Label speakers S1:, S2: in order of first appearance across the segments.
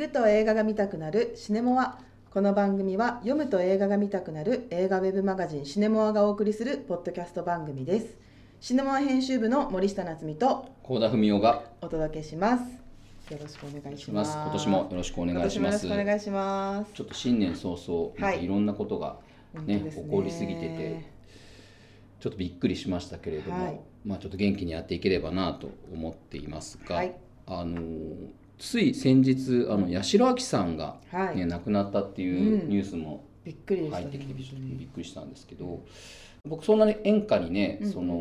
S1: くと映画が見たくなるシネモア。この番組は読むと映画が見たくなる映画ウェブマガジンシネモアがお送りするポッドキャスト番組です。シネモア編集部の森下夏美と
S2: 高田文夫が
S1: お届けします。よろしくお願いします。
S2: 今年もよろしくお願いし
S1: 今年もよろ
S2: ます
S1: しくお願いします。
S2: ちょっと新年早々
S1: はい
S2: かい。ろんなことがね,、
S1: 本当です
S2: 起こりすぎててちょっとびっくりしましたけれども、
S1: はい。
S2: まあちょっと元気にやっていければなと思っていますが、
S1: はい。
S2: あのーつい先日あの八代亜紀さんが、
S1: はい、
S2: ね亡くなったっていう
S1: うん。
S2: ニュースも入ってきてびっくりしたんですけど僕そんなに演歌にね、
S1: うん
S2: その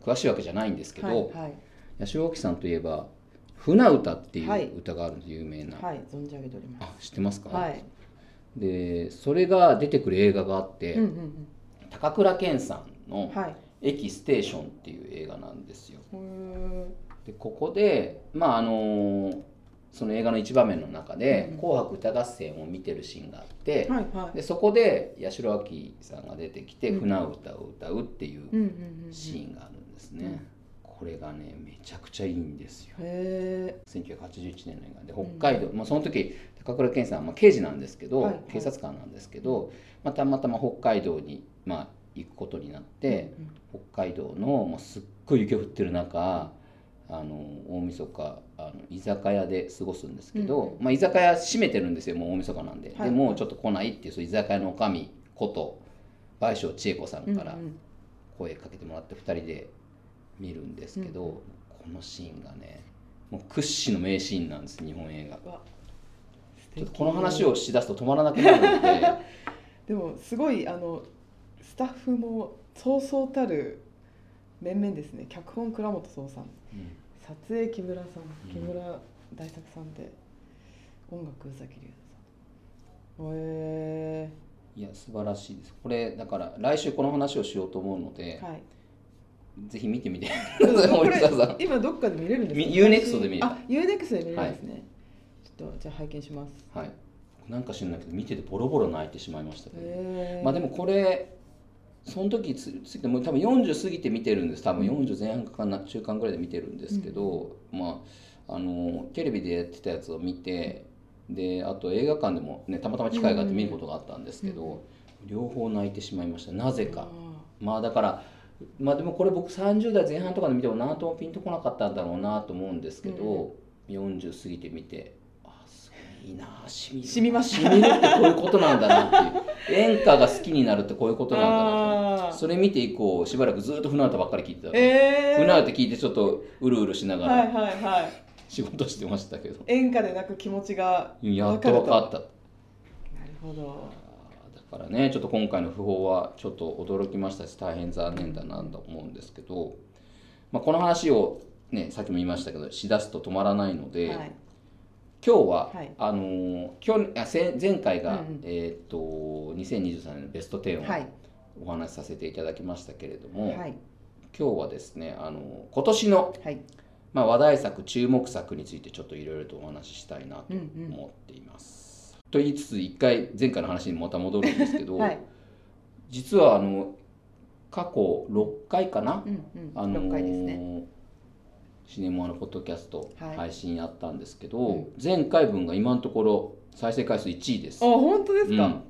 S2: 詳しいわけじゃないんですけど、
S1: はいはい。
S2: 八代亜紀さんといえば「船歌」ってい
S1: はい。う
S2: 歌があるんです有名な、
S1: はい存じ上げておりま
S2: あ知ってますか、
S1: すはい。
S2: でそれが出てくる映画があって、
S1: うんうん
S2: 高倉健さんの
S1: うんはい「
S2: 駅ステーション」っていう映画なんですよ。
S1: うー。ん
S2: でここでまああのその映画の一場面の中で「
S1: うん。
S2: 紅白歌合戦」を見てるシーンがあって、
S1: はいはい。
S2: でそこで八代亜紀さんが出てきて
S1: うん。
S2: 船歌を歌うっていう
S1: うんうんうんうん。
S2: シーンがあるんですね。
S1: うん
S2: これがねめちゃくちゃいいんですよ。
S1: へ
S2: 1981年の映画で北海道、まあ、その時高倉健さんはまあ刑事なんですけど、
S1: はいはい。
S2: 警察官なんですけど、まあ、たまたま北海道に、まあ、行くことになっ
S1: え
S2: て、北海道の、まあ、すっごい雪が降ってる中あの大晦日あの居酒屋で過ごすんですけど、
S1: うん。
S2: まあ、居酒屋閉めてるんですよもう大晦日なんで、
S1: はい。
S2: でもうちょっと来ないっていう居酒屋の女将こと倍賞千恵子さんから声かけてもらって2人で見るんですけど、
S1: うん。
S2: このシーンがねもう屈指の名シーンなんです日本映画。ちょっとこの話をしだすと止まらなくなるので。
S1: でもすごいあのスタッフもそうそうたる面々ですね。脚本倉本壮さん撮影木村さん。
S2: うん。
S1: 木村大作さん。で音楽宇崎竜太さんへ
S2: いや素晴らしいです。これだから来週この話をしようと思うので
S1: え、はい。
S2: ぜひ見てみて
S1: 今どっかで見れるんですか？
S2: み Unext で見れる。
S1: あ UNEXT で見れるんですね、ちょっとじゃあ拝見します。
S2: はい。なんか知らないけど見ててボロボロ泣いてしまいましたけど、
S1: へえ
S2: まあでもこれその時つついてもう多分40過ぎて見てるんです。多分40前半かな中間ぐらいで見てるんですけど、まああのテレビでやってたやつを見てであと映画館でもねたまたま機会があって見ることがあったんですけど、両方泣いてしまいました。なぜか、まあだからまあでもこれ僕30代前半とかで見ても何ともピンとこなかったんだろうなと思うんですけど、40過ぎて見ていいいなしみ
S1: みました
S2: 染みるってこういうことなんだなっていう。演歌が好きになるってこういうことなんだな
S1: あー。
S2: とそれ見て以降しばらくずっと船歌ばっかり聞いてた、
S1: えー、
S2: 船歌聞いてちょっとうるうるしなが
S1: はい
S2: ら
S1: はいはい。
S2: 仕事してましたけど、
S1: 演歌で泣く気持ちが
S2: やっと分かった。
S1: なるほど。
S2: だからねちょっと今回の訃報はちょっと驚きましたし大変残念だなと思うんですけど、まあ、この話をねさっきも言いましたけどしだすと止まらないので、
S1: はい
S2: 今日は、
S1: はい。
S2: あのー去年あせ前回が、
S1: うんうん。
S2: えーっと2023年のベスト10を
S1: はい。
S2: お話しさせていただきましたけれども、
S1: はい。
S2: 今日はですね、あのー今年の、
S1: はい。
S2: まあ、話題作注目作についてちょっといろいろとお話ししたいなと
S1: うんうん。
S2: 思っています。と言いつつ一回前回の話にまた戻るんですけど、
S1: はい。
S2: 実はあの過去6回かな、
S1: うんうん。
S2: あのー
S1: 6回ですね
S2: シネモアのポッドキャスト
S1: はい。
S2: 配信やったんですけど、
S1: うん。
S2: 前回分が今のところ再生回数1位です。
S1: あ。本当ですか、
S2: うん、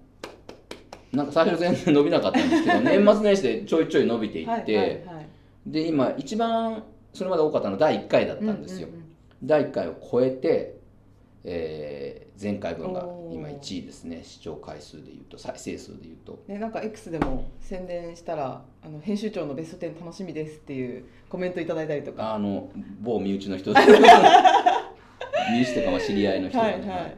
S2: なんか最初全然伸びなかったんですけど 年末年始でちょいちょい伸びていって、
S1: はいはいはい
S2: で今一番それまで多かったのは第1回だったんですよ、
S1: うんうん
S2: 第1回を超えて、えー前回分が今1位ですね。視聴回数でいうと。再生数でいうと。
S1: ね、なんか X でも宣伝したらあの編集長のベスト10楽しみですっていうコメントいただいたりとか。
S2: あの某身内の人。で 身内とかは知り合いの人ね、
S1: いはい。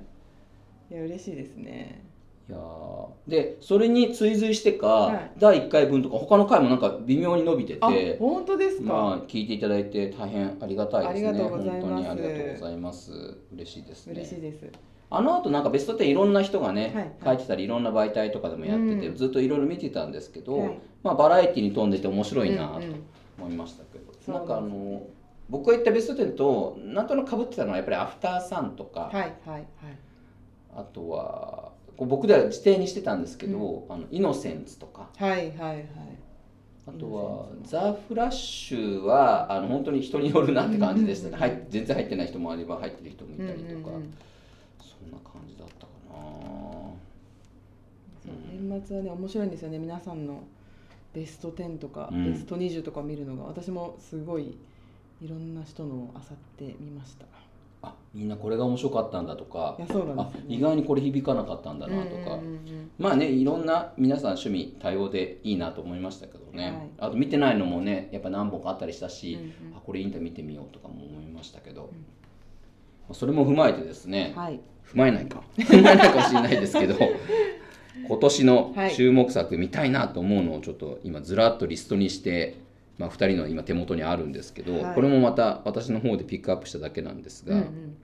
S1: いや嬉しいですね
S2: いやー。でそれに追随してか、
S1: はい。
S2: 第1回分とか他の回もなんか微妙に伸びて
S1: あ
S2: て
S1: 本当ですか、
S2: まあ聞いていただいて大変ありがたいですね。
S1: ありがとうございます。
S2: 本当にありがとうございます。嬉しいですね。
S1: 嬉しいです。
S2: あの後なんかベスト10いろんな人がね、書いてたりいろんな媒体とかでもやってて、
S1: うん。
S2: ずっといろいろ見てたんですけど、
S1: はい。
S2: まあ、バラエティに富んでて面白いなと思いましたけど、なんかあの僕が言ったベスト10となんとなく被ってたのはやっぱり「アフターサン」とか、
S1: はいはいはい。
S2: あとは僕では指定にしてたんですけど「あのイノセンツ」とか。
S1: はいはいはい。
S2: あとは「ザ・フラッシュは」あの本当に人によるなって感じでしたね、
S1: う
S2: 全然入ってない人もあれば入ってる人もいたりとか、
S1: うんうんうん。
S2: そんな感じだったかな。
S1: そう年末はね面白いんですよね。皆さんのベスト10とか、
S2: うん。
S1: ベスト20とかを見るのが。私もすごいいろんな人のを漁ってみました
S2: あみんなこれが面白かったんだとか。
S1: いやそうなん
S2: あ意外にこれ響かなかったんだなとか、
S1: うんうんうんうん。
S2: まあねいろんな皆さん趣味多様でいいなと思いましたけどね、
S1: はい。
S2: あと見てないのもねやっぱ何本かあったりしたし、
S1: うんうん
S2: あこれインタ見てみようとかも思いましたけど、
S1: ん。
S2: まあそれも踏まえてですね、
S1: はい。
S2: 踏まえないか。踏まえないかもしれないですけど 今年の
S1: はい。
S2: 注目作見たいなと思うのをちょっと今ずらっとリストにして、まあ、2人の今手元にあるんですけど、
S1: はい。
S2: これもまた私の方でピックアップしただけなんですが、
S1: うんうん。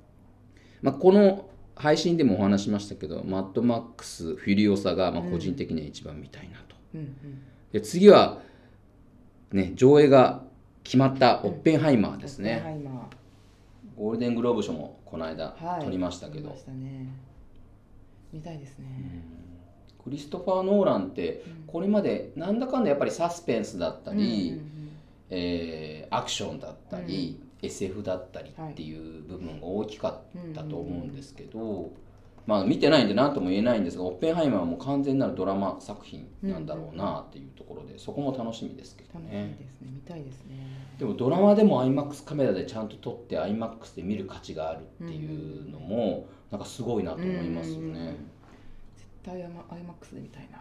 S2: まあ、この配信でもお話ししましたけどマッドマックスフュリオサがまあ個人的には一番見たいなと。
S1: うんうん。
S2: で次は、ね、上映が決まったオッペンハイマーですね。
S1: はいま
S2: ゴールデングローブ賞もこの間取りましたけど、
S1: 見ましたね。見たいですね、
S2: クリストファー・ノーランってこれまでなんだかんだやっぱりサスペンスだったり、
S1: うんうん
S2: えーアクションだったり、SF だったりっていう部分が大きかったと思うんですけど、まあ見てないんで何とも言えないんですがオッペンハイマーはもう完全なるドラマ作品なんだろうなっていうところでそこも楽しみですけどね。
S1: ですね。見たいですね。
S2: でもドラマでも IMAX カメラでちゃんと撮って IMAX で見る価値があるっていうのもなんかすごいなと思いますよ
S1: うん。うんうん
S2: ね
S1: 絶対 IMAX で見たいな。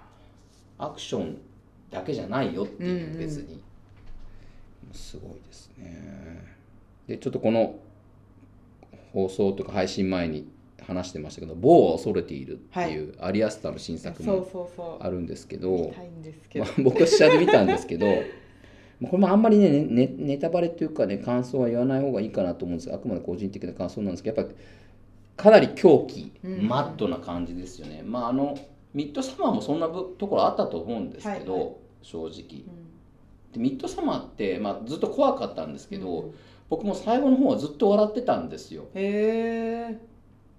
S2: アクションだけじゃないよっていう
S1: うんうん。
S2: 別にすごいですね。でちょっとこの放送とか配信前に話してましたけど「某は恐れている」っていうアリアスターの新作もあるんですけど僕は試写で見たんですけど まあこれもあんまりねねねネタバレというかね感想は言わない方がいいかなと思うんですがあくまで個人的な感想なんですけどやっぱかなり狂気、
S1: うん。
S2: マッドな感じですよね。まああのミッドサマーもそんなぶところあったと思うんですけど、
S1: はいはい。
S2: 正直。
S1: うん
S2: でミッドサマーって、まあ、ずっと怖かったんですけど、
S1: うん。
S2: 僕も最後の方はずっと笑ってたんですよ。
S1: へえ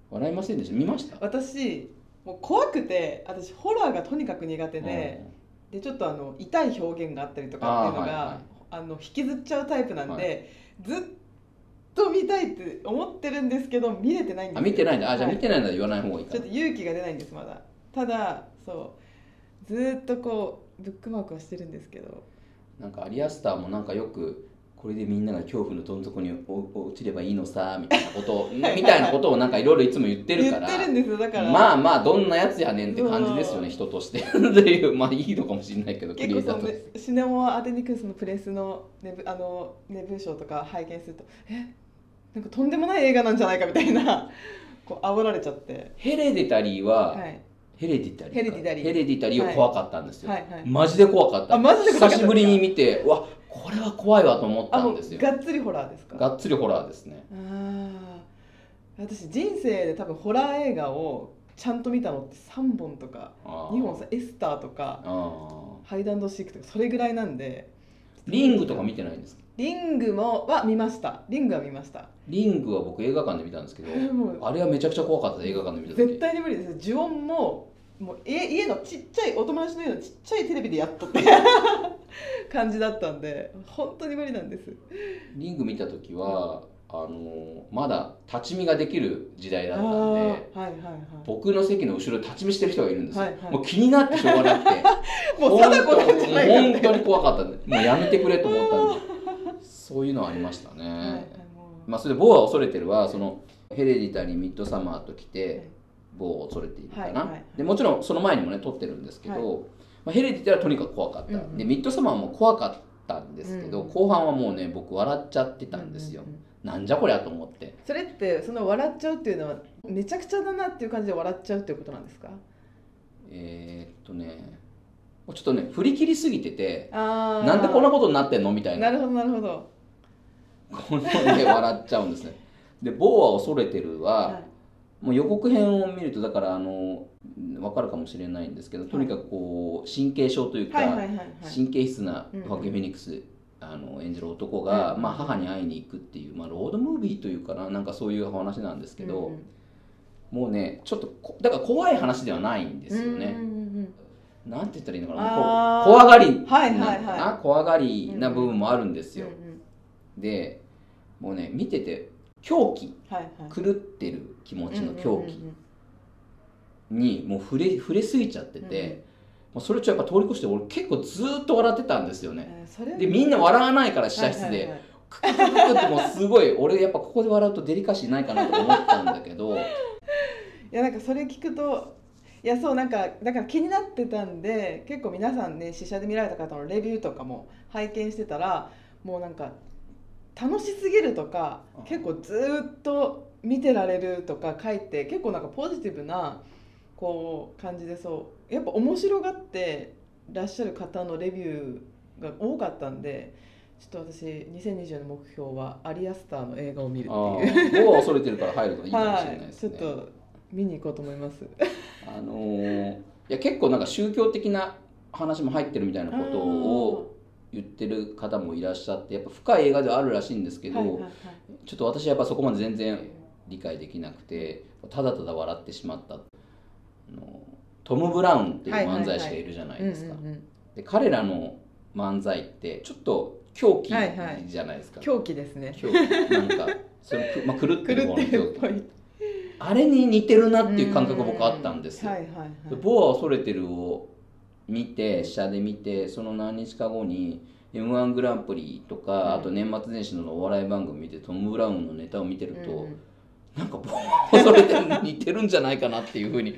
S2: 笑いませんでした？見ました？
S1: 私もう怖くて私ホラーがとにかく苦手で、でちょっとあの痛い表現があったりとかっていうのが
S2: はいはい
S1: の引きずっちゃうタイプなんで、
S2: は
S1: ずっと見たいって思ってるんですけど見れてないんですよ。
S2: あ見てないんだ。あじゃあ
S1: はい
S2: 見てないなら言わない方がいいかな。
S1: ちょっと勇気が出ないんですまだ。ただそうずーっとこうブックマークはしてるんですけど
S2: なんかアリアスターもなんかよくこれでみんなが恐怖のどん底にお落ちればいいのさみたいなことを みたいなことをなんかいろいろいつも言ってるから。まあまあどんなやつやねんって感じですよね人として。っていうまあいいのかもしれないけどク
S1: 結構その
S2: リエイターと
S1: ねシネモア・アテニクスのプレスのネブあのネブ賞とか拝見するとえなんかとんでもない映画なんじゃないかみたいなこう煽られちゃって。
S2: ヘレディタリーは、
S1: はい
S2: ヘレディタリーか。
S1: ヘレディタリー。
S2: ヘレディタリーは怖かったんですよ、
S1: はいはい。
S2: マジで怖かった。
S1: あマジで
S2: 久しぶりに見てうわこれは怖いわと思ったんですよ。
S1: がっつりホラーですか？
S2: がっつりホラーですね。
S1: あー。私人生で多分ホラー映画をちゃんと見たのって3本とか
S2: あー。
S1: 2本さエスターとか
S2: あ
S1: ハイダンドシークとかそれぐらいなんで。
S2: ーリングとか見てないんですか？
S1: リングもは見ました。リングは見ました。
S2: リングは僕映画館で見たんですけどあれはめちゃくちゃ怖かったです映画館で見た時。
S1: 絶対に無理です。呪音ももう家家のちっちゃいお友達の家のちっちゃいテレビでやっとって。感じだったんで本当に無理なんです。
S2: リング見た時はあのまだ立ち見ができる時代だ
S1: あ
S2: ったんで
S1: ーはいはいはい。
S2: 僕の席の後ろに立ち見してる人がいるんですよ、
S1: はいはい。
S2: もう気になってしょうがなくて。
S1: もう貞子なんじゃないか
S2: 本
S1: って。
S2: 当に怖かったんで。もうやめてくれと思ったんで。そういうのはありましたね、
S1: はい
S2: まあそれで「某は恐れてるは」そのヘレディタリーミッドサマーと来て、
S1: はい
S2: 某を恐れているかな、でもちろんその前にもね撮ってるんですけど、
S1: はい。
S2: まあ、ヘレディタリーはとにかく怖かった、でミッドサマーも怖かったんですけど、
S1: うん
S2: 後半はもうね僕笑っちゃってたんですよ、なんじゃこりゃと思って。
S1: それってその笑っちゃうっていうのはめちゃくちゃだなっていう感じで笑っちゃうっていうことなんですか？
S2: えーっとねちょっとね振り切りすぎてて
S1: あ
S2: なんでこんな
S1: こ
S2: ことになってんのみたいな。
S1: なるほどなるほど。
S2: こので笑っちゃうんですね。で「某は恐れてるは」
S1: はい
S2: もう予告編を見るとだからあの分かるかもしれないんですけどとにかくこう神経症というか、神経質なファケ・フェニックス、あの演じる男が、
S1: うん
S2: まあ、母に会いに行くっていう、まあ、ロードムービーというかななんかそういう話なんですけど、もうねちょっとこだから怖い話ではないんですよね。なんて言ったらいいのか
S1: あ
S2: な怖がり
S1: はい
S2: な怖がりな部分もあるんですよ。でもうね見てて狂気。
S1: はいはい。
S2: 狂ってる気持ちの狂気、にもう触れ触れすぎちゃってて、もうそれちょっとやっぱ通り越して俺結構ずーっと笑ってたんですよね。でみんな笑わないから試写室で、ククククってもうすごい俺やっぱここで笑うとデリカシーないかなと思ったんだけど
S1: いやなんかそれ聞くといやそうなんかだから気になってたんで結構皆さんね試写で見られた方のレビューとかも拝見してたらもうなんか楽しすぎるとか
S2: あ
S1: 結構ずーっと見てられるとか書いて結構なんかポジティブなこう感じでそうやっぱ面白がってらっしゃる方のレビューが多かったんでちょっと私2020の目標はアリアスターの映画を見る
S2: あ
S1: っていう。
S2: ーもう恐れてるから入るのがいいかもしれない
S1: はい、
S2: ですね。
S1: ちょっと見に行こうと思います。
S2: あのーいや結構なんか宗教的な話も入ってるみたいなことを言ってる方もいらっしゃってやっぱ深い映画ではあるらしいんですけど、
S1: はいはいはい。
S2: ちょっと私はやっぱそこまで全然理解できなくてただただ笑ってしまったあのトム・ブラウンっていう漫才師がいるじゃないですか、で彼らの漫才ってちょっと狂気
S1: はいはい。
S2: じゃないですか、
S1: 狂気ですね。
S2: 狂気。なんかそれ、まあ、狂って
S1: 狂
S2: る方の狂気。あれに似てるなっていう感覚が僕あったんですよ、
S1: はいはいはい。
S2: ボア恐れてるを見て下で見てその何日か後に m 1グランプリとか、
S1: うん。
S2: あと年末年始のお笑い番組見てトム・ブラウンのネタを見てると、
S1: うん。うん
S2: なんかボア恐れてるに似てるんじゃないかなっていうふうに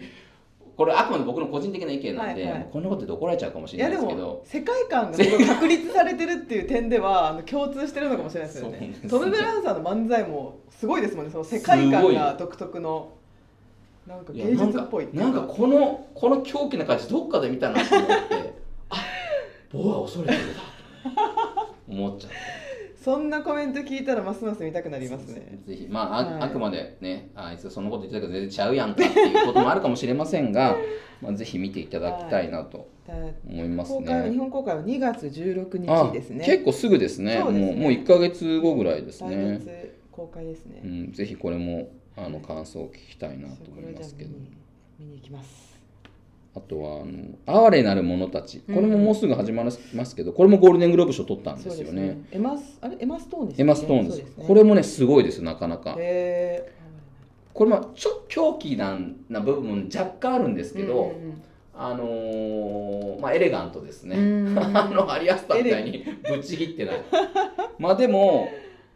S2: これあくまで僕の個人的な意見なんで、
S1: はいはい。
S2: こんなこと言って怒られちゃうかもし
S1: い
S2: れないですけど。
S1: 世界観が確立されてるっていう点では あの共通してるのかもしれないですよ。ね。トム・ブラウンさんの漫才もすごいですもんね。その世界観が独特のなんか芸術っぽいっていう
S2: なんかこのこの狂気な感じどっかで見たなと思って あボア恐れてるだと思っちゃって。
S1: そんなコメント聞いたらますます見たくなりますね。
S2: ぜひまああ,、
S1: はい
S2: あくまでねあいつそんなこと言ってたけど全然ちゃうやんかっていうこともあるかもしれませんが、まあ、ぜひ見ていただきたいなと
S1: だ
S2: 思います
S1: 公開は日
S2: ね。
S1: 本公開は2月16
S2: あ
S1: 日ですね。
S2: 結構すぐですね
S1: ね
S2: もうもう1か月後ぐらいです
S1: 来
S2: ね、
S1: 月公開ですね。
S2: うん、ぜひこれもあの感想を聞きたいなと思いますけど。
S1: 見に行きます。
S2: あとはあの「哀れなる者たち」これももうすぐ始まりますけどこれもゴールデングローブ賞取ったんですよね。
S1: エマスあれエマストーンです
S2: エマストーンです
S1: ね。
S2: これもねすごいですなかなか。
S1: へ
S2: これまあちょ狂気なんな部分も若干あるんです
S1: ー
S2: けど、
S1: うんうんうん。
S2: あのーまあエレガントですね。
S1: うん。
S2: あのアリアスターみたいにぶっちぎってない。まあでも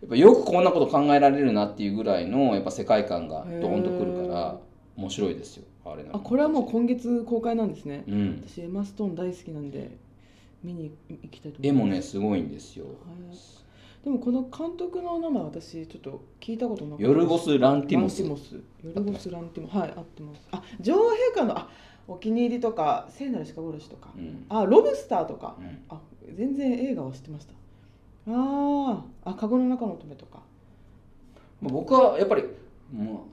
S2: やっぱよくこんなこと考えられるなっていうぐらいのやっぱ世界観がドーンとくるから面白いですよ。あれ
S1: あこれはもう今月公開なんですね。
S2: うん。
S1: 私エマストーン大好きなんで見に行きたいと思います。
S2: もねすごいんですよ。
S1: はいでもこの監督の名前私ちょっと聞いたことなかった
S2: ヨルゴス・ランティモス
S1: ランティ。モスヨルゴスランティモスはい合ってますあ女王陛下のあお気に入りとか聖なる鹿殺しとか
S2: うん。
S1: あロブスターとか
S2: うん
S1: あ全然映画は知ってましたあー。あカゴの中の乙女とか。
S2: まあ僕はやっぱりも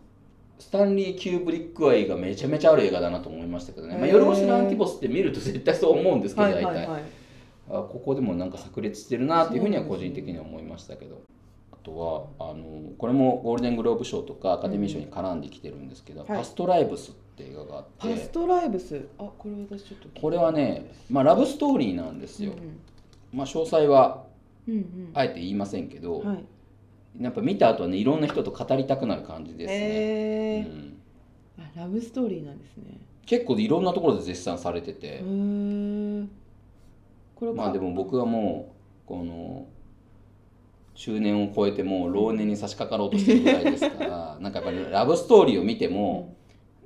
S2: うスタンリー・キューブリック愛がめちゃめちゃある映画だなと思いましたけどね。まあ、
S1: へー。
S2: ヨルゴス・ランティモスって見ると絶対そう思うんですけど
S1: はい
S2: 大体。
S1: はい。はい
S2: あここでもなんか炸裂してるなっていうふうには個人的には思いましたけど、あとはあのこれもゴールデングローブ賞とかアカデミー賞に絡んできてるんですけど「
S1: はい。
S2: パストライブス」って映画があって。
S1: パストライブス？あこれ私ちょっと
S2: これはね、まあ、ラブストーリーなんですよ、
S1: うん。
S2: まあ、詳細は
S1: うんうん。
S2: あえて言いませんけど、
S1: うんはい。
S2: やっぱ見た後はねいろんな人と語りたくなる感じですね、
S1: へー。
S2: うん。
S1: あラブストーリーなんですね。
S2: 結構いろんなところで絶賛されてて。
S1: これ
S2: まあでも僕はもうこの中年を超えてもう老年に差し掛かろうとしてるぐらいですから なんかやっぱりラブストーリーを見ても、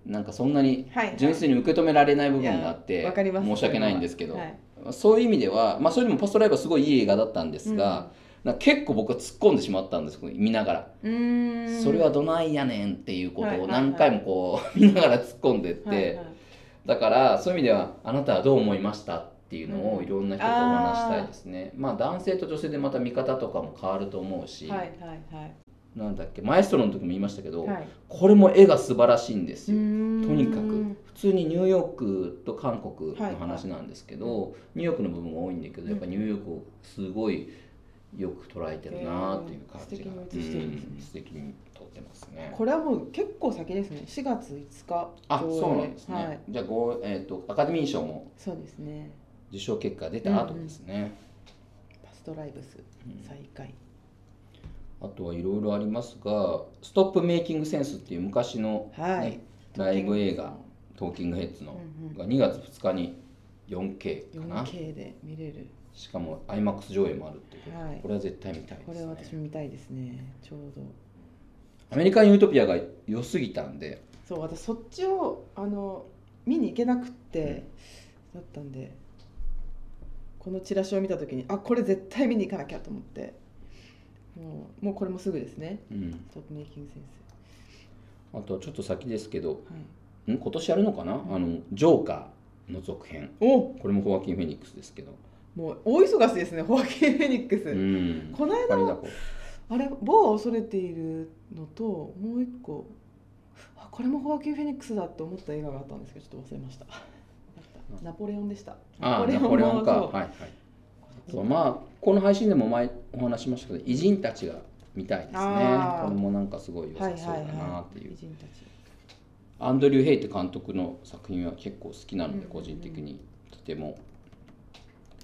S2: なんかそんなに
S1: はいはい。
S2: 純粋に受け止められない部分があっ
S1: い
S2: て
S1: やわかります。
S2: 申し訳ないんですけど、
S1: はい
S2: そういう意味では、まあ、それでもポストライブはすごいいい映画だったんですが、なんか結構僕は突っ込んでしまったんです見ながら、それはどないやねんっていうことを何回もこう 見ながら突っ込んでって、
S1: はいはい。
S2: だからそういう意味ではあなたはどう思いましたっていうのを
S1: うん。
S2: いろんな人とお話したいですね、まあ男性と女性でまた見方とかも変わると思うし、
S1: はいはいはい
S2: なんだっけマエストロの時も言いましたけど、
S1: はい。
S2: これも絵が素晴らしいんですよ、とにかく。普通にニューヨークと韓国の話なんですけど、ニューヨークの部分が多いんだけどやっぱニューヨークをすごいよく捉えてるなっていう感じが、
S1: へー素敵に写してる。んですね
S2: うん素敵に撮ってますね。
S1: これはもう結構先ですね。4月5日
S2: あそうなんですね、
S1: はい。
S2: じゃあご、えー、とアカデミー賞も
S1: そうですね。
S2: 受賞結果出た後ですね、
S1: パストライブス再開
S2: あとはいろいろありますが「ストップメイキングセンス」っていう昔の、ね
S1: はい。
S2: ライブ映画トーキングヘッズの
S1: うんうん。
S2: が2月2日に 4K かな。
S1: 4K で見れる。
S2: しかも IMAX 上映もあるっていうことで、
S1: はい。
S2: これは絶対見たいですね。
S1: これは私も見たいですね。ちょうど。
S2: アメリカン・ユートピアが良すぎたんで。
S1: そう私そっちをあの見に行けなくって、だったんでこのチラシを見た時にあこれ絶対見に行かなきゃと思ってもうもうこれもすぐですね。
S2: うん。
S1: ストップメイキングセン
S2: あとちょっと先ですけど
S1: スはい。
S2: ん？今年やるのかな、あのジョーカーの続編。
S1: お
S2: これもホアキン・フェニックスですけど。
S1: もう大忙しですねホアキン・フェニックス、
S2: うん。
S1: この間あれ某は恐れているのともう一個。あこれもホアキン・フェニックスだって思った映画があったんですけどちょっと忘れました。ナポレオンでした。
S2: ああナポレオンか。はいはいそうまあこの配信でも前お話ししましたけど偉人たちが見たいですね。これもなんかすごい良
S1: はい
S2: さそうだ
S1: はいは
S2: なっていう、
S1: い偉人たち
S2: アンドリュー・ヘイって監督の作品は結構好きなので
S1: うん
S2: 個人的にとても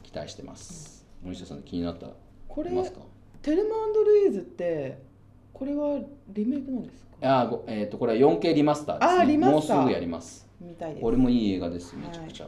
S2: 期待してます。森下さん気になった
S1: これ
S2: いますか？
S1: テルマルイーズってこれはリメイクなんですか？
S2: あえー、とこれは 4K リマスターですね。
S1: あーリマスター。
S2: もうすぐやります。
S1: 見たいです。
S2: これもいい映画ですめちゃくちゃ、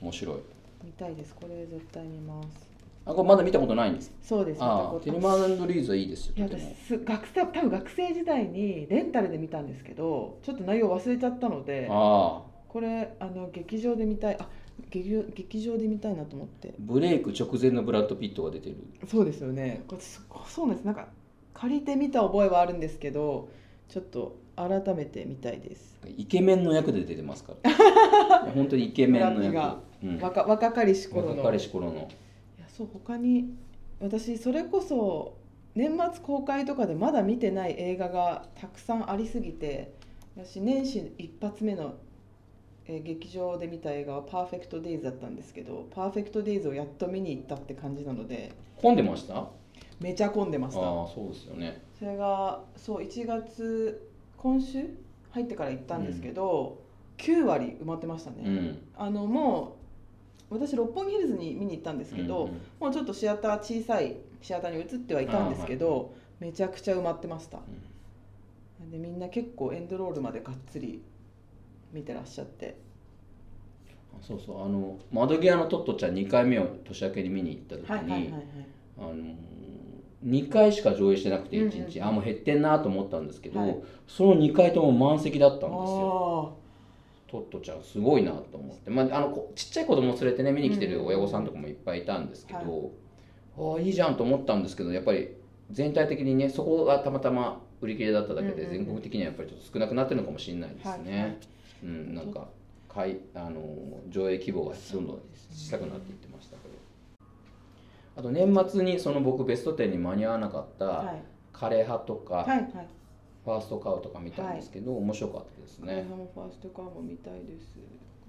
S2: 面白い。
S1: 見たいです。これ絶対見ます
S2: あこれまだ見たことないんです。
S1: そうです。
S2: あテルマンリーズはいいですよ
S1: いや私す学生多分学生時代にレンタルで見たんですけどちょっと内容忘れちゃったので
S2: ああ。
S1: これあの劇場で見たいあ劇場劇場で見たいなと思って。
S2: ブレイク直前のブラッド・ピットが出てる。
S1: そうですよね。これすそうなんです。なんか借りて見た覚えはあるんですけどちょっと改めて見たいです、
S2: イケメンの役で出てますから。本当にイケメンの役。うん、
S1: 若若かりし頃の。
S2: 若かりし頃の
S1: そう他に私それこそ年末公開とかでまだ見てない映画がたくさんありすぎて私年始一発目の、えー劇場で見た映画は「パーフェクト・デイズ」だったんですけど「パーフェクト・デイズ」をやっと見に行ったって感じなので
S2: 混んでました？あ
S1: めちゃ混んでました。
S2: あそうですよね。
S1: それがそう1月今週入ってから行ったんですけど、9割埋まってましたね、
S2: うん。
S1: あのもう私六本木ヒルズに見に行ったんですけど、
S2: うんうん。
S1: もうちょっとシアター小さいシアターに移ってはいたんですけど、めちゃくちゃ埋まってました。でみんな結構エンドロールまでがっつり見てらっしゃって。
S2: あそうそう。あの窓際のトットちゃん2回目を年明けに見に行った時に、
S1: はいはいはいはい。
S2: あの2回しか上映してなくて
S1: うんうん
S2: 1日、あもう減ってんなと思ったんですけど、
S1: はい。
S2: その2回とも満席だったんですよ。
S1: あ
S2: トットちゃんすごいなと思って、まあ、あのこちっちゃい子供連れてね見に来てる親御さんとかもいっぱいいたんですけど、ああいいじゃんと思ったんですけどやっぱり全体的にねそこがたまたま売り切れだっただけで
S1: うんうんうん。
S2: 全国的にはやっぱりちょっと少なくなってるのかもしれないですね、
S1: はいはい。
S2: うんなんかかいあの上映規模がどんどん小さくなっていってましたけど。あと年末にその僕ベスト10に間に合わなかった枯れ葉とか、
S1: はいはい
S2: ファーストカウとか見たんですけど、面白かったですね、
S1: ファーストカーも見たいです。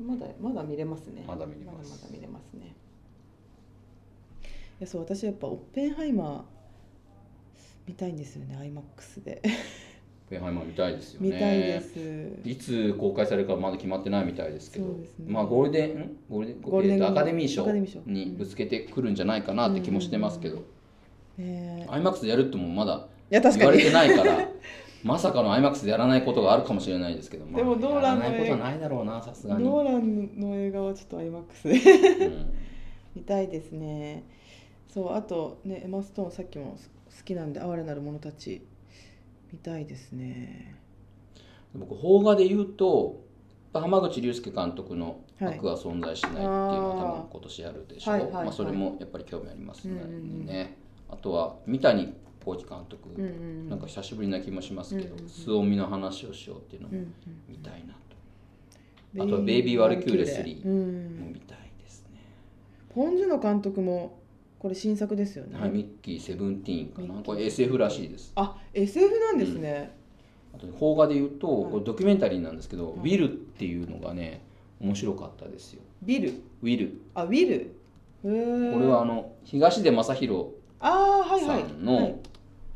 S1: まだまだ見れますね。
S2: まだ見れます。
S1: まだまだ見れますね。いやそう私やっぱオッペンハイマー見たいんですよね。IMAX で。
S2: ペンハイマー見たいですよね。
S1: 見たいです。
S2: いつ公開されるかまだ決まってないみたいですけど。
S1: ね。
S2: まあゴールデンん？ゴールデン
S1: ゴールデン
S2: アカデミー賞にぶつけてくるんじゃないかなって気もしてますけど、
S1: ねえ。
S2: IMAX でやるってもまだ
S1: いや確かに。
S2: 言われてないから まさかの IMAX でやらないことがあるかもしれないですけど、まあ、
S1: でもドーランの
S2: やらないことはないだろうなさすがに、
S1: ノーランの映画はちょっと IMAX で。
S2: うん。
S1: 見たいですね。そうあとねエマストーンさっきも好きなんで哀れなる者たち見たいですね。
S2: 僕邦画で言うと浜口竜介監督の「
S1: はい。
S2: 悪は存在しない」っていうのは多分今年やるでしょ。う、
S1: はいはいはい。
S2: まあ、それもやっぱり興味ありますね,、
S1: うんうんうん。
S2: ね。あとは三谷幸喜監督、
S1: うんうんうん。
S2: なんか久しぶりな気もしますけど
S1: うんうんうん「
S2: 凄みの話をしよう」っていうのも
S1: うんうん
S2: 見たいなと、あとはベイビーワルキューレ3
S1: うん。
S2: も見たいですね、
S1: ポン・ジュノ監督もこれ新作ですよね、
S2: はい、ミッキーセブンティーンかな。これ SF らしいです。
S1: あ SF なんですね、
S2: あと邦画で言うと、
S1: はい。
S2: これドキュメンタリーなんですけど、
S1: はい。
S2: ウィルっていうのがね面白かったですよ。
S1: ビル
S2: ウィル
S1: あウィル
S2: これはあの東出昌大さん
S1: はい。
S2: の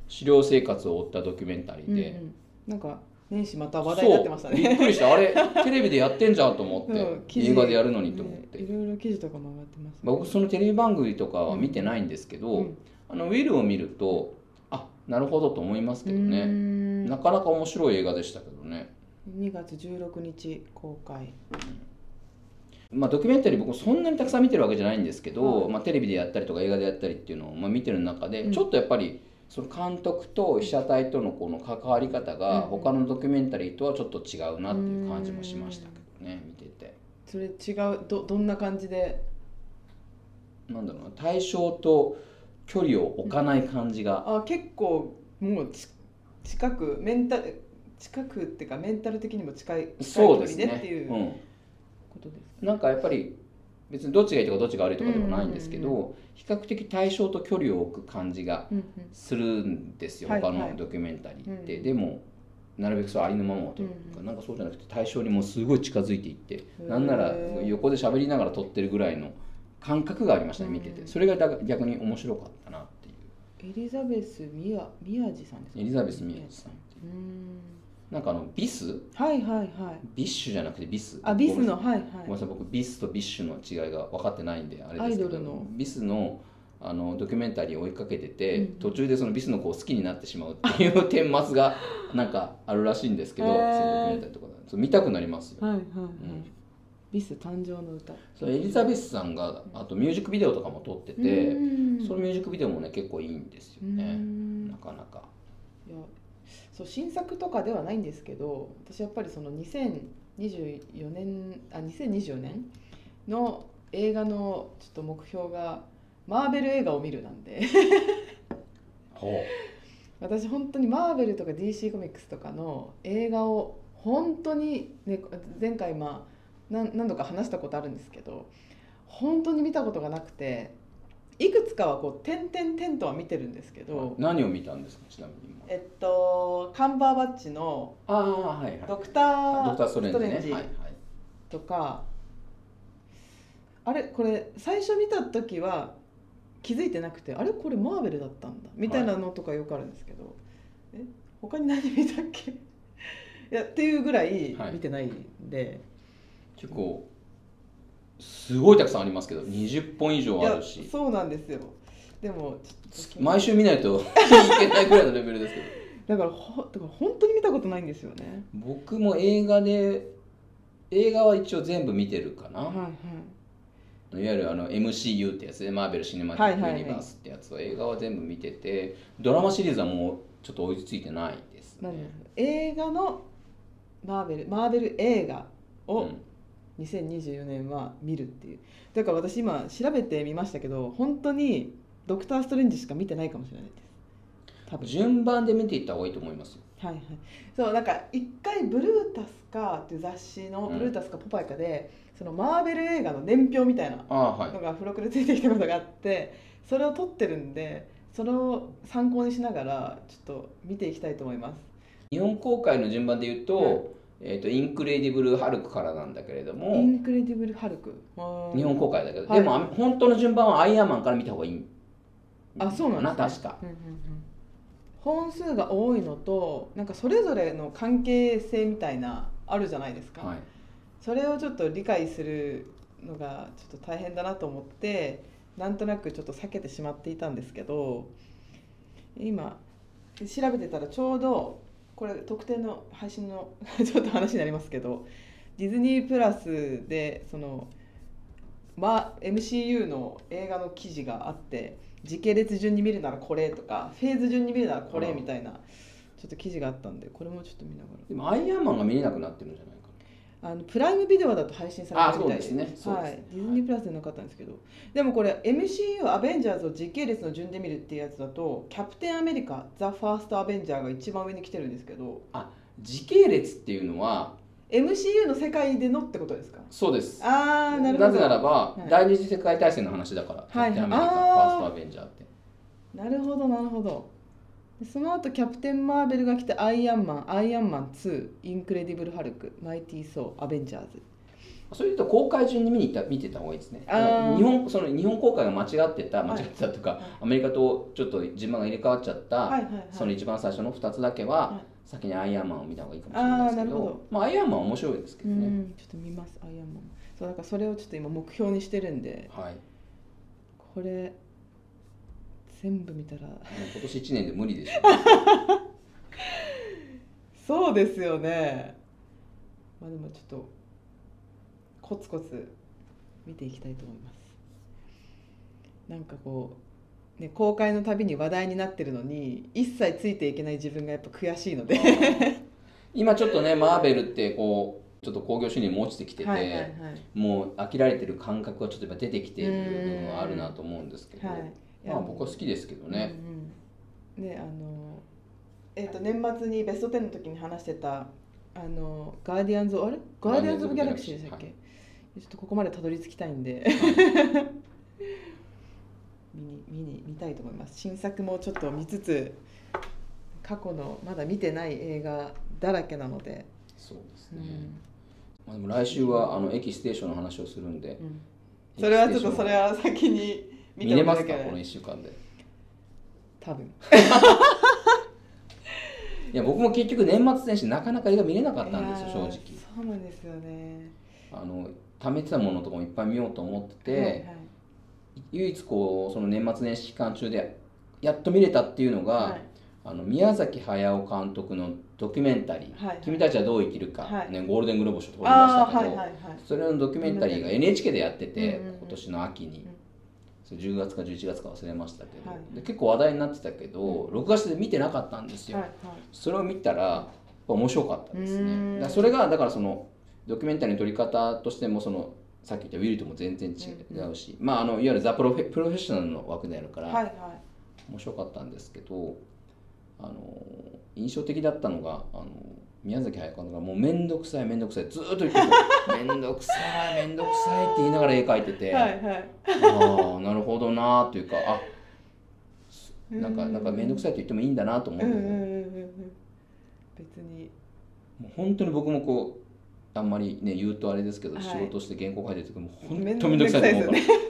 S2: 狩猟生活を追ったドキュメンタリーで、
S1: うんうん、なんか年始また話題になってました
S2: そうびっ
S1: ね
S2: くりした。あれテレビでやってんじゃんと思って、映画でやるのにと思って、
S1: ねいろいろ記事とかも上がってます、
S2: 僕そのテレビ番組とかは見てないんですけど、
S1: うん。
S2: あのウィルを見るとあなるほどと思いますけどね。
S1: ん。
S2: なかなか面白い映画でしたけどね。
S1: 2月16日公開。
S2: まあ、ドキュメンタリー僕もそんなにたくさん見てるわけじゃないんですけど、
S1: はい。
S2: まあ、テレビでやったりとか映画でやったりっていうのを、まあ、見てる中で、
S1: うん。
S2: ちょっとやっぱりその監督と被写体とのこの関わり方が
S1: うん
S2: 他のドキュメンタリーとはちょっと違うなっていう感じもしましたけどね見てて。
S1: それ違うどどんな感じで？
S2: なんだろうな対象と距離を置かない感じが、
S1: あ結構もうち近くメンタル近くっていうかメンタル的にも近い近い距離
S2: そうですね。
S1: でっていう
S2: うん。
S1: ことですか、
S2: なんかやっぱり別にどっちがいいとかどっちが悪いとかではないんですけど、
S1: うんうん
S2: 比較的対象と距離を置く感じが
S1: うん
S2: するんですよ、他
S1: はいはい
S2: のドキュメンタリーって、
S1: うん
S2: でもなるべくそうありのままを撮るとか、なんかそうじゃなくて対象にもうすごい近づいていって
S1: ー。
S2: なんなら横で喋りながら撮ってるぐらいの感覚がありましたね見てて。それがだ逆に面白かったなっていう。
S1: エリザベス・ミヤ宮地さんですか
S2: エリザベス・ミヤジさん
S1: う。ーん
S2: なんかあの BiS？
S1: はいはいはい。
S2: BiSH じゃなくて BiS？
S1: あ BiS の
S2: ごめん
S1: はいはい。
S2: なさい僕 BiS と BiSH の違いが分かってないんであれですけど。
S1: BiS の
S2: あのドキュメンタリーを追いかけてて、
S1: うん
S2: 途中でそのビスの子を好きになってしまうっていう顛末が なんかあるらしいんですけど、そのドキュメンタリーとかそう見たくなりますよ、
S1: はいはいはい、
S2: ん
S1: ビス誕生の歌。
S2: それエリザベスさんがあとミュージックビデオとかも撮ってて、
S1: うん
S2: そのミュージックビデオもね結構いいんですよ
S1: う
S2: ね、
S1: ん。
S2: なかなか。
S1: いやそう新作とかではないんですけど私やっぱりその2024年あ2024年の映画のちょっと目標がマーベル映画を見るなんで
S2: ほ
S1: 私本当にマーベルとか DC コミックスとかの映画を本当に、ね、前回まあ何何度か話したことあるんですけど本当に見たことがなくていくつかはこう点々点とは見てるんですけ
S2: う
S1: ど、
S2: 何を見たんですか？ちなみに今。
S1: えっとカンバーバッチの
S2: ああはいはい。
S1: ドクター
S2: ストレンジね。はいはい。
S1: とかあれこれ最初見た時は気づいてなくてあれこれマーベルだったんだみたいなのとかよくあるんですけど、え他に何見たっけ？いやっていうぐらい
S2: はい。
S1: 見てないんで、
S2: 結構すごいたくさんありますけど20本以上あるし。
S1: そうなんですよ。でも
S2: 毎週見ないといけないぐらいのレベルですけど。
S1: だからほだから本当に見たことないんですよね。
S2: 僕も映画で映画は一応全部見てるかな、
S1: はいはい。
S2: いわゆるあの MCU ってやつでマーベル・シネマティック・ユニバースってやつは映画は全部見ててドラマシリーズはもうちょっと追いついてないですね。
S1: 映画のマーベルマーベル映画を、
S2: うん
S1: 2024年は見るっていう。だから私今調べてみましたけど本当にドクター・ストレンジしか見てないかもしれないです。多分。
S2: 順番で見ていった方がいいと思いますよ。
S1: はいはい。そうなんか一回 BRUTUS かっていう雑誌の
S2: うん。
S1: BRUTUS か POPEYE かで、そのマーベル映画の年表みたいな
S2: ああはい。
S1: のが付録でついてきたことがあってそれを取ってるんでそれを参考にしながらちょっと見ていきたいと思います。
S2: 日本公開の順番で言うと,、
S1: はい
S2: えー、とインクレディブル・ハルクからなんだけれど
S1: イ
S2: も
S1: ンクレディブル・ハルク？
S2: 日本公開だけど、
S1: はい。
S2: でもあ本当の順番はアイアンマンから見た方がいい。
S1: あそうなんです、ね、
S2: 確か。
S1: うんうんうん。本数が多いのとなんかそれぞれの関係性みたいなあるじゃないですか、
S2: はい。
S1: それをちょっと理解するのがちょっと大変だなと思ってなんとなくちょっと避けてしまっていたんですけど今調べてたらちょうどこれ特定の配信の ちょっと話になりますけどディズニープラスでその、ま、MCU の映画の記事があって時系列順に見るならこれとかフェーズ順に見るならこれみたいなちょっと記事があったんでこれもちょっと見ながら。
S2: でもアイアンマンが見れなくなってるんじゃないか
S1: あのプライムビデオだと配信されてるみたい
S2: で。すね。
S1: はい、ディズニープラスでなかったんですけど。でもこれ MCU アベンジャーズを時系列の順で見るっていうやつだとキャプテンアメリカザ・ファースト・アベンジャーが一番上に来てるんですけど。
S2: な時系列っていうのは
S1: MCU の世界でのってことですか？
S2: そうです。
S1: ああなるほど。
S2: ぜならば、
S1: はい。
S2: 第二次世界大戦の話だから、
S1: はい
S2: キャプテンアメリカファーストアベンジャーって。
S1: なるほどなるほど。でその後キャプテン・マーベルが来てアイアンマンアイアンマン2インクレディブル・ハルクマイティー・ソーアベンジャーズ。
S2: それと公開順に見に行った見てた方がいいですね。日本その日本公開が間違ってた
S1: はい。
S2: 間違ってたとか、
S1: はい
S2: アメリカとちょっと順番が入れ替わっちゃった、
S1: はいはいはい。
S2: その一番最初の2つだけは、
S1: はい。
S2: 先にアイアンマンを見た方がいいかもしれないですけど
S1: ど。
S2: まあ、アイアンマンは面白いですけ
S1: う
S2: どね、
S1: んちょっと見ますアイアンマン。そうだからそれをちょっと今目標にしてるんで。
S2: はい。も
S1: これ全部見たら。
S2: う今年1年で無理でしょ。
S1: そうですよね。まあでもちょっとコツコツ見ていきたいと思います。なんかこうね公開のたびに話題になってるのに一切ついていけない自分がやっぱ悔しいので。
S2: 今ちょっとねマーベルってこうちょっと興行収入も落ちてきてて、
S1: はいはいはい。
S2: もう飽きられてる感覚がちょっと今出てきてる部分はあるなと思うんですけど、
S1: はい
S2: まあ僕は好きですけどね、
S1: うんうん、ねあのえっ、と年末にベスト10の時に話してたあのガーディアンズあれ？ガーディアンズ・オブ・ギャラクシーでしたっけ、
S2: はい。
S1: ちょっとここまでたどり着きたいんで。見に見に見たいと思います。新作もちょっと見つつ過去のまだ見てない映画だらけなので、
S2: そうですね、
S1: うん。
S2: まあ、でも来週はあの駅ステーションの話をするんで、
S1: うん。それはちょっとそれは先に見
S2: れますかこの1週間で？
S1: 多分。
S2: いや僕も結局年末年始なかなか映画見れなかったんですよ正直。
S1: そうなんですよね。
S2: あの貯めてたものとかもいっぱい見ようと思ってて、
S1: はいはい
S2: 唯一こうその年末年始期間中でやっと見れたっていうのが、
S1: はい。
S2: あの宮崎駿監督のドキュメンタリー「
S1: はい
S2: 君たちはどう生きるか」
S1: はい。
S2: ね、ゴールデングローブ賞取りましたけど、
S1: はいはいはい。
S2: それのドキュメンタリーが NHK でやってて、今年の秋に、10月か11月か忘れましたけど、
S1: はい。
S2: で結構話題になってたけど、録画して見てなかったんですよ、
S1: はいはい。
S2: それを見たら面白かったですね。だそれがだからそのドキュメンタリーの撮り方としてもそのさっき言ったウィルとも全然違うし、まああのいわゆるザ・プロフェプロフェッショナルの枠でやるから、
S1: はいはい。
S2: 面白かったんですけどあの印象的だったのがあの宮崎駿監督がもう面倒くさい面倒くさいずーっと言ってる。面倒くさい面倒くさいって言いながら絵描いてて、
S1: はいはい。
S2: ああなるほどなーというかあなんか
S1: うん
S2: なんか面倒くさいって言ってもいいんだなと思うので、
S1: うんうんうんうんうん。別に。
S2: もう本当に僕もこうあんまりね言うとあれですけど、
S1: はい。
S2: 仕事して原稿書いてる時もう
S1: めん
S2: 本当面倒くさいと思うから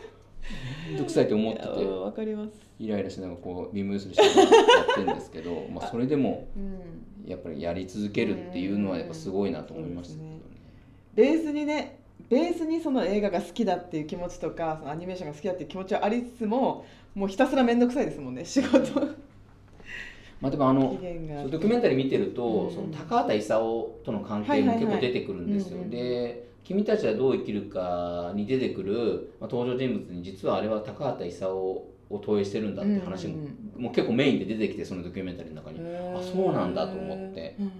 S1: どく
S2: さいと思ってて。
S1: わかります。
S2: イライラしながらこうリムースしてやってるんですけど まあそれでも
S1: うん。
S2: やっぱりやり続けるっていうのはやっぱすごいなと思いましたけどね。
S1: ベースにねベースにその映画が好きだっていう気持ちとかそのアニメーションが好きだっていう気持ちはありつつももうひたすら面倒くさいですもんね 仕事。
S2: まあでもあのドキュメンタリー見てると、
S1: うん。
S2: その高畑勲との関係も結構出てくるんですよ。
S1: はいはい。
S2: で「君たちはどう生きるか」に出てくる、まあ、登場人物に実はあれは高畑勲を投影してるんだって話も,、
S1: うんうん
S2: もう結構メインで出てきてそのドキュメンタリーの中に。あそうなんだと思って。
S1: うんうん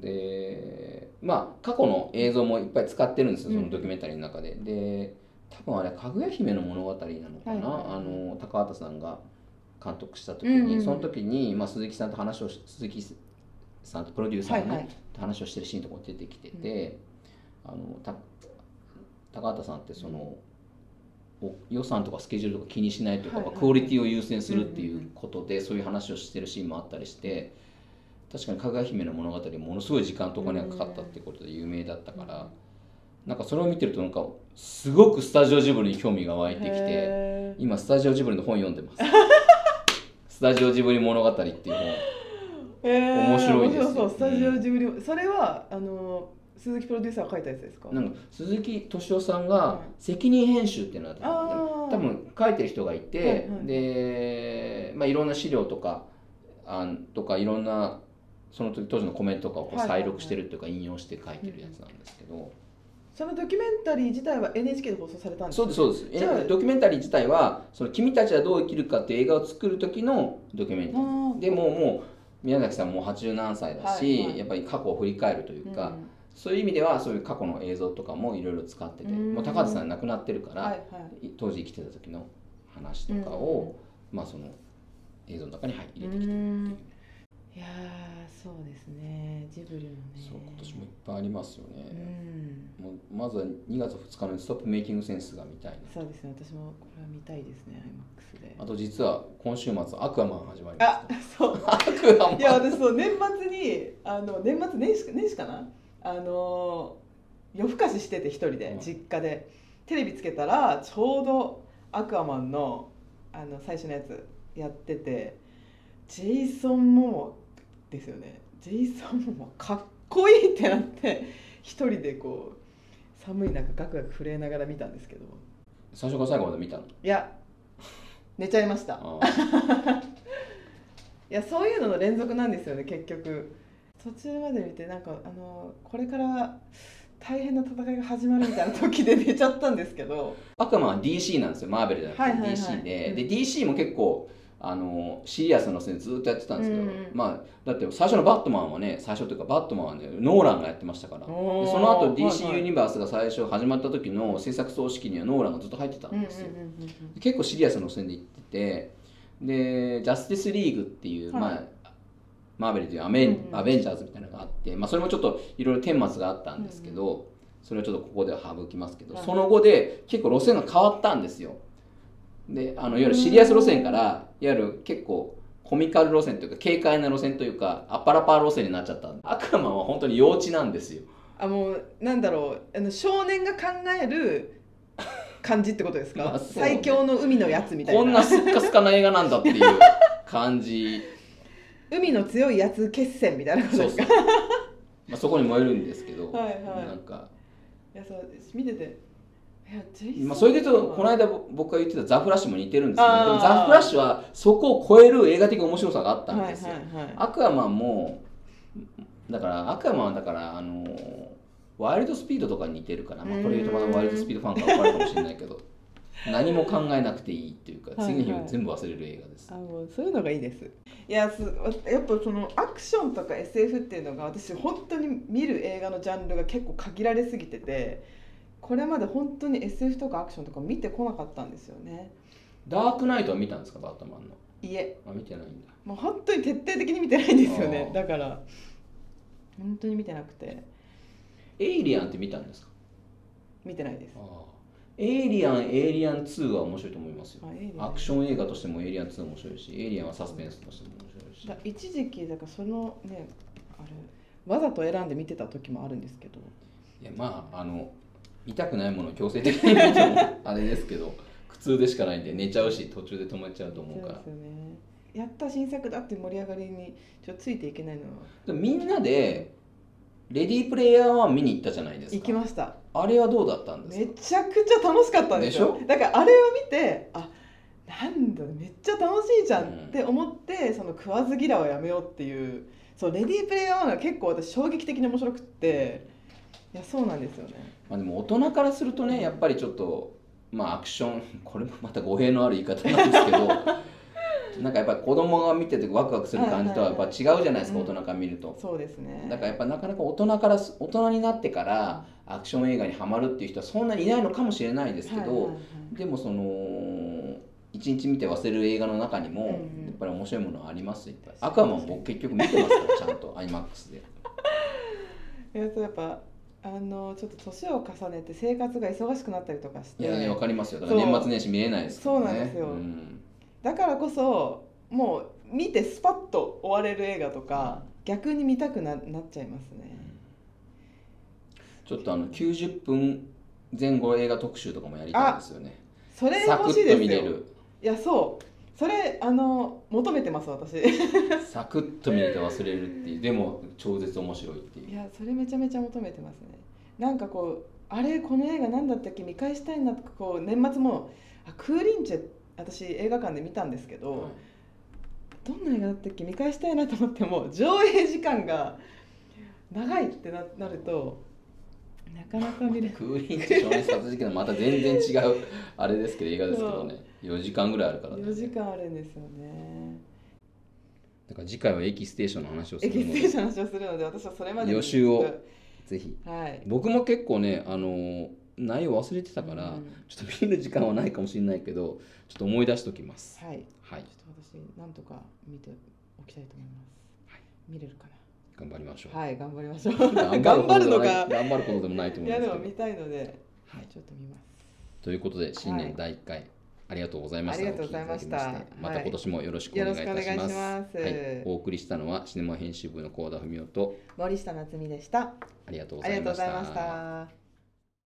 S2: でまあ過去の映像もいっぱい使ってるんですよそ
S1: うん。
S2: のドキュメンタリーの中で。で多分あれ「かぐや姫の物語」なのかな、
S1: はい
S2: あの高畑さんが監督した時に、
S1: うんうんうん。
S2: その時に、まあ、鈴木さんと話をし鈴木さんとプロデューサーがね、
S1: はいはい。
S2: と話をしてるシーンとかも出てきてて、あのた高畑さんってその、お予算とかスケジュールとか気にしないというか、
S1: はいはい。はい
S2: クオリティを優先するっていうことで、そういう話をしてるシーンもあったりして確かに「かぐや姫の物語」ものすごい時間とお金がかかったってことで有名だったから、なんかそれを見てるとなんかすごくスタジオジブリに興味が湧いてきて
S1: へ
S2: 今スタジオジブリの本読んでます。スタジオジブリ物語っていう本。面白いですよ
S1: 面白 そうスタジオジブリ。それはあの鈴木プロデューサーが書いたやつですか？
S2: なんか鈴木敏夫さんが
S1: うん
S2: 責任編集っていうのがあって
S1: あー。
S2: 多分書いてる人がいて、
S1: はいはい
S2: で、まあ、いろんな資料とか案とかいろんなその時当時のコメントとかをこう再録してるっていうか引用して書いてるやつなんですけど、
S1: そのドキュメンタリー自体は NHK で放送されたんです
S2: そうですそうです。
S1: じゃあ
S2: えドキュメンタリー自体は「その君たちはどう生きるか」っていう映画を作る時のドキュメンタリー。でもうもう宮崎さんもう80何歳だし、
S1: はいはい。
S2: やっぱり過去を振り返るというか、
S1: うん
S2: そういう意味ではそういう過去の映像とかもいろいろ使ってて、
S1: うん。
S2: もう高畑さん亡くなってるから、
S1: はいはい。
S2: 当時生きてた時の話とかを、まあその映像の中に入入れてきてるっていう。
S1: うん。いやーそうですね。ジブリもね。
S2: そう今年もいっぱいありますよ
S1: う
S2: ね、
S1: ん。
S2: もうまずは2月2日の「ストップメイキングセンス」が見たいね
S1: そうですね。私もこれは見たいですね IMAX で。
S2: あと実は今週末アクアマン始まりま
S1: あそう。
S2: すアクアマン。
S1: いや私そう年末にあの年末年始年始かなあの夜更かししてて一人で
S2: うん。
S1: 実家で。テレビつけたらちょうどアクアマンのあの最初のやつやっててジェイソン・モモですよね。ジェイソン・モモかっこいいってなって一人でこう寒い中ガクガク震えながら見たんですけど。
S2: 最初から最後まで見たの？
S1: いや寝ちゃいました。いやそういうのの連続なんですよね結局途中まで見てなんかあのこれから大変な戦いが始まるみたいな時で寝ちゃったんですけど。
S2: アクアマンは DC なんですよ。マーベルじゃなくて
S1: はいはいはい。
S2: DC で、
S1: うん。
S2: で DC も結構あのシリアスな線ずっとやってたんですけど、
S1: うん。うん
S2: まあだって最初のバットマンはね最初というかバットマンはねノーランがやってましたから。その後 DC ユニバースが最初始まった時の制作総指揮にはノーランがずっと入ってた
S1: うん
S2: ですよ、
S1: うんうん
S2: 結構シリアスな路線で行ってて。でジャスティスリーグっていう、
S1: はい。
S2: まあマーベルというアメン,、
S1: うんうん。
S2: アベンジャーズみたいなのがあって、まあ、それもちょっといろいろ顛末があったんですけど、それはちょっとここでは省きますけど、
S1: はい。
S2: その後で結構路線が変わったんですよ。であのいわゆるシリアス路線からいわゆる結構コミカル路線というか軽快な路線というかアッパラパー路線になっちゃったんでアクアマンは本当に幼稚なんですよ。
S1: あもうなんだろうあの少年が考える感じってことですか、
S2: まあそう
S1: 最強の海のやつみたいな。
S2: こんなスッカスカな映画なんだっていう感じ
S1: 海の強いやつ決戦みたいなことですか、
S2: まあ、そこに燃えるんですけど、
S1: はいはい。
S2: なんか。
S1: いやそう見てて。
S2: まあ、それで言うとこの間僕が言ってた「ザ・フラッシュ」も似てるんですけど、
S1: あー。
S2: でもザ・フラッシュはそこを超える映画的面白さがあったんですよ、
S1: はいはいはい。
S2: アクアマンもだからアクアマンはだからあのワイルドスピードとかに似てるから、まあ、これ言うとまだワイルドスピードファンが分かるかもしれないけど何も考えなくていいっていうか
S1: はいはい。
S2: 次の日を全部忘れる映画です、
S1: あもうそういうのがいいです。いやすやっぱそのアクションとか SF っていうのが私本当に見る映画のジャンルが結構限られすぎててこれまで本当に SF とかアクションとか見てこなかったんですよね。
S2: ダークナイトは見たんですかバットマンの？
S1: いえ。
S2: あ見てないんだ。
S1: もう本当に徹底的に見てないんですよね。だから本当に見てなくて。
S2: エイリアンって見たんですか？
S1: 見てないです。
S2: ああエイリアンエイリアン2は面白いと思いますよ。
S1: ア
S2: クション映画としてもエイリアン2面白いしエイリアンはサスペンスとしても面白いし。
S1: だ一時期だからそのねあれわざと選んで見てた時もあるんですけど。
S2: いやまああの見たくないものを強制的に見てもあれですけど 苦痛でしかないんで寝ちゃうし途中で止めちゃうと思うから。
S1: そうですよね。やった新作だって盛り上がりにちょっとついていけないのは。
S2: みんなでレディープレイヤー1見に行ったじゃないですか。
S1: 行きました。
S2: あれはどうだったんです
S1: め
S2: か
S1: ちゃくちゃ楽しかったんですよ。だからあれを見てあなんだめっちゃ楽しいじゃんって思って、その食わず嫌いをやめようっていうそうレディープレイヤー1が結構私衝撃的に面白くっていやそうなんですよね。
S2: まあ、でも大人からするとねやっぱりちょっとまあアクションこれもまた語弊のある言い方なんですけどなんかやっぱり子供が見ててワクワクする感じとはやっぱ違うじゃないですか、
S1: うん。
S2: 大人から見ると。
S1: そうですね。
S2: だからやっぱなかなか大人からす大人になってからアクション映画にはまるっていう人はそんなにいないのかもしれないですけど、でもその一日見て忘れる映画の中にもやっぱり面白いものはありますよいっぱい。アクアマン僕結局見てますからちゃんと IMAX で。
S1: いやっぱあのちょっと年を重ねて生活が忙しくなったりとかして。
S2: いやねわかりますよ。だから年末年始見れないですからね。
S1: そうなんですよ。
S2: ん
S1: だからこそもう見てスパッと終われる映画とか逆に見たくななっちゃいますね
S2: ちょっとあの90分前後映画特集とかもやりたいんですよね。
S1: それ欲しいですよ
S2: ッと見れる。
S1: いやそうそれあの求めてます私い
S2: サクッと見れて忘れるっていう。でも超絶面白いっていう。
S1: やそれめちゃめちゃ求めてますねなんかこうあれこの映画何だったっけ？見返したいなとかこう年末もあクーリンチェ私映画館で見たんですけど、どんな映画だったっけ見返したいなと思っても上映時間が長いってななるとなかなか見れない。
S2: クーリンチ少年殺人鬼のまた全然違うあれですけど映画ですけどね。4時間ぐらいあるからね。
S1: 4時間あるんですよね。
S2: だから次回はエキステーションの話をす
S1: エ
S2: るので。
S1: キステーションの話をするので私はそれまでに
S2: 予習を。ぜひ。
S1: はい。
S2: 僕も結構ねあの内容忘れてたから、
S1: うん。
S2: ちょっと見る時間はないかもしれないけどちょっと思い出しておきます。
S1: はい。
S2: はい。
S1: ちょっと私なんとか見ておきたいと思います、
S2: はい。
S1: 見れるか
S2: 頑張りましょう、
S1: なはい頑張りましょう。
S2: 頑
S1: 頑張るのか。
S2: 頑張ることでもないと
S1: い
S2: 思いますけど。
S1: やでも見たいので、
S2: はい。
S1: ちょっと見ます。
S2: ということで新年第1回、ありがとうございました。
S1: ありがとうございました。
S2: また
S1: はい。
S2: 今年もよろしくお願いいたします,、
S1: よろしくお願いします。
S2: はい、お送りしたのはシネマ編集部の幸田文夫と
S1: 森下夏美でした。
S2: あり
S1: がとうございました